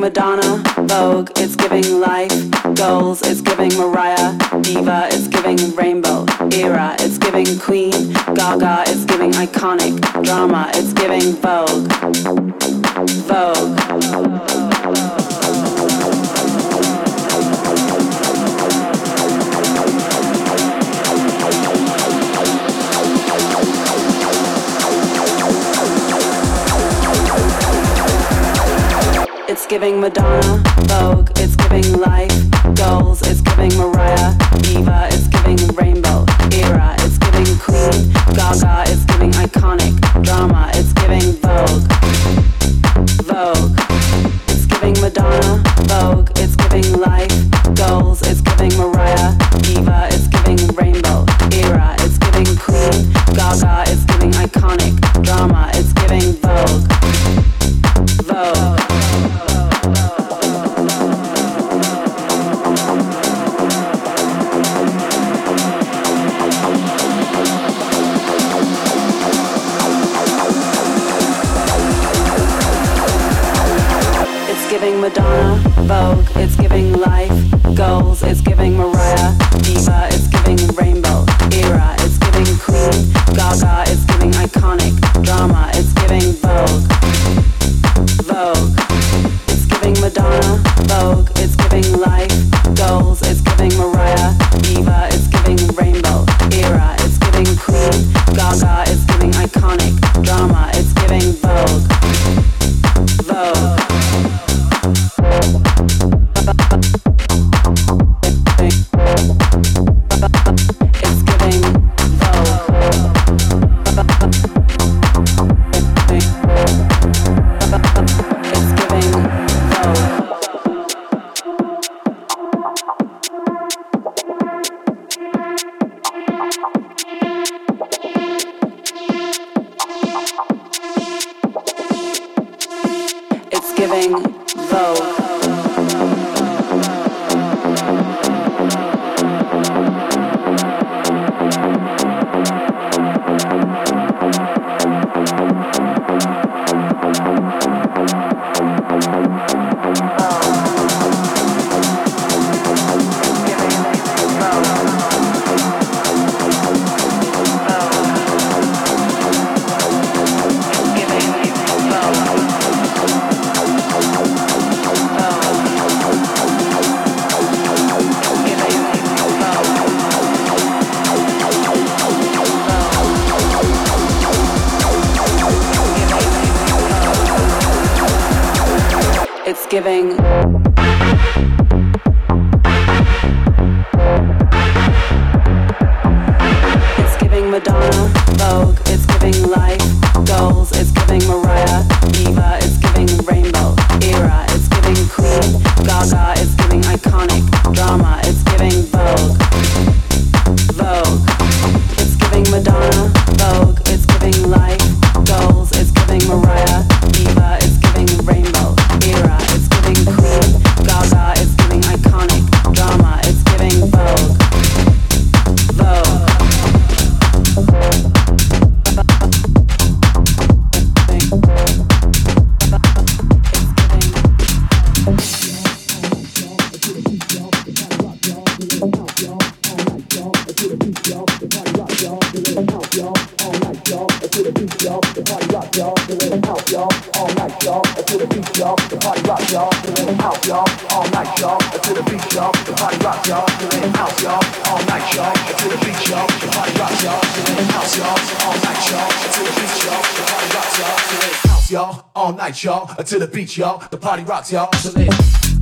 Madonna, Vogue, it's giving life, goals, it's giving Mariah, Diva, it's giving Rainbow, Era, it's giving Queen, Gaga, it's giving iconic, drama, it's giving. Vogue. Giving Madonna, Vogue, it's giving life, goals, it's giving Mariah, Diva, it's giving Rainbow, Era, it's giving Queen, Gaga, it's giving iconic, drama, it's giving Vogue. Vogue. It's giving Madonna, Vogue, it's giving life, goals, it's giving Mariah, Diva, it's giving Rainbow, Era, it's giving Queen, Gaga, it's It's giving It's giving Madonna, Vogue, it's giving life, goals, it's giving Mariah, Diva, it's giving Rainbow, Era, it's giving Queen, Gaga, it's giving iconic, drama, it's giving Vogue. Y'all, to the beach, y'all. The party rocks, y'all. So let's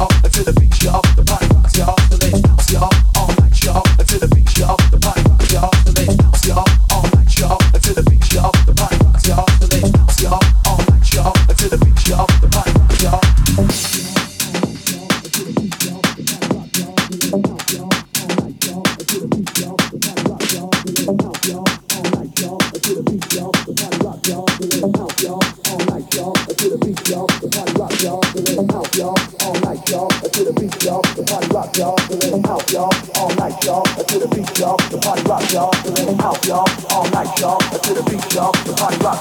up to the beat, you off the pop.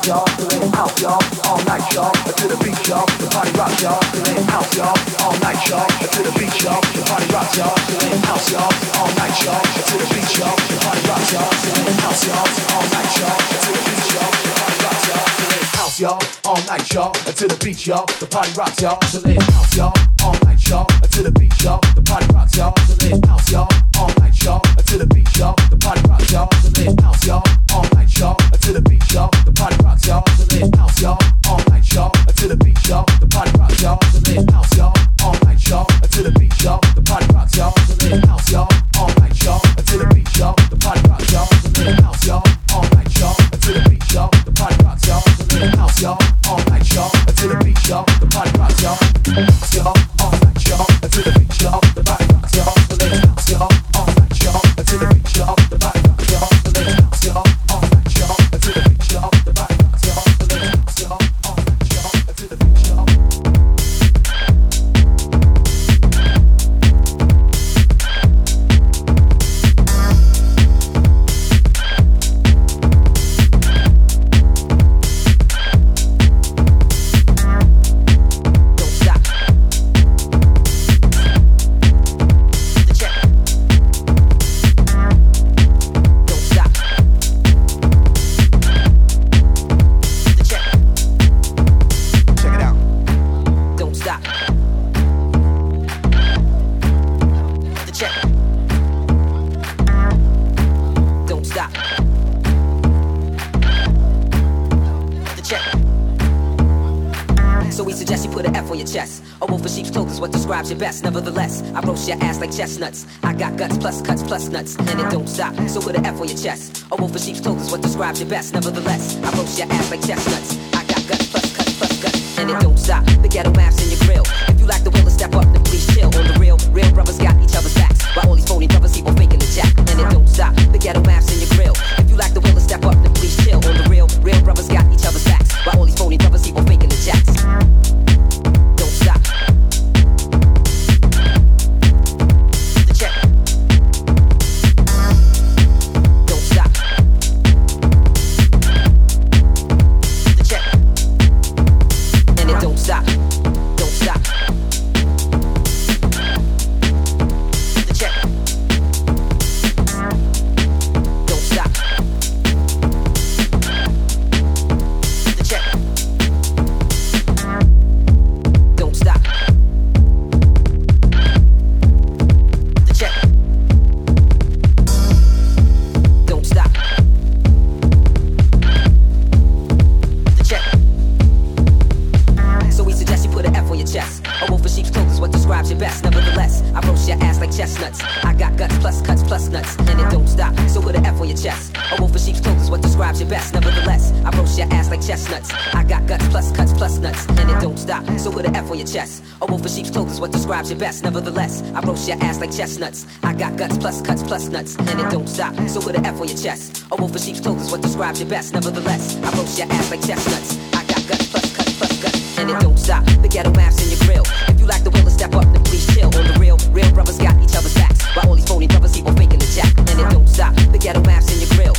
y'all, feeling out y'all, all night y'all, to the beat y'all, the party rock y'all, feeling out y'all, all night y'all, to the beat y'all, the party rock y'all, feeling out y'all, all night y'all, to the beat y'all, the party rock y'all, feeling out y'all, all night y'all, to the beat y'all, the party rock y'all, feeling house y'all, all night y'all, to the beat y'all, the party rock y'all, feeling house y'all, all night y'all, to the beat y'all, the party rock y'all, feeling house y'all chestnuts. Nuts, and it don't stop. So with an F on your chest. A wolf in sheep's clothes is what describes your best. Nevertheless, chestnuts. I got guts plus cuts plus nuts, and it don't stop. So put an F on your chest. A wolf in sheep's clothes is what describes your best. Nevertheless, I roast your ass like chestnuts. I got guts plus cuts plus guts, and it don't stop. The ghetto maps in your grill. If you lack the will to step up, then please chill. On the real, real brothers got each other's backs. While all these phony brothers keep on faking the jack, and it don't stop. The ghetto maps in your grill.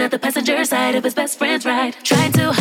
at the passenger side of his best friend's ride. Tried to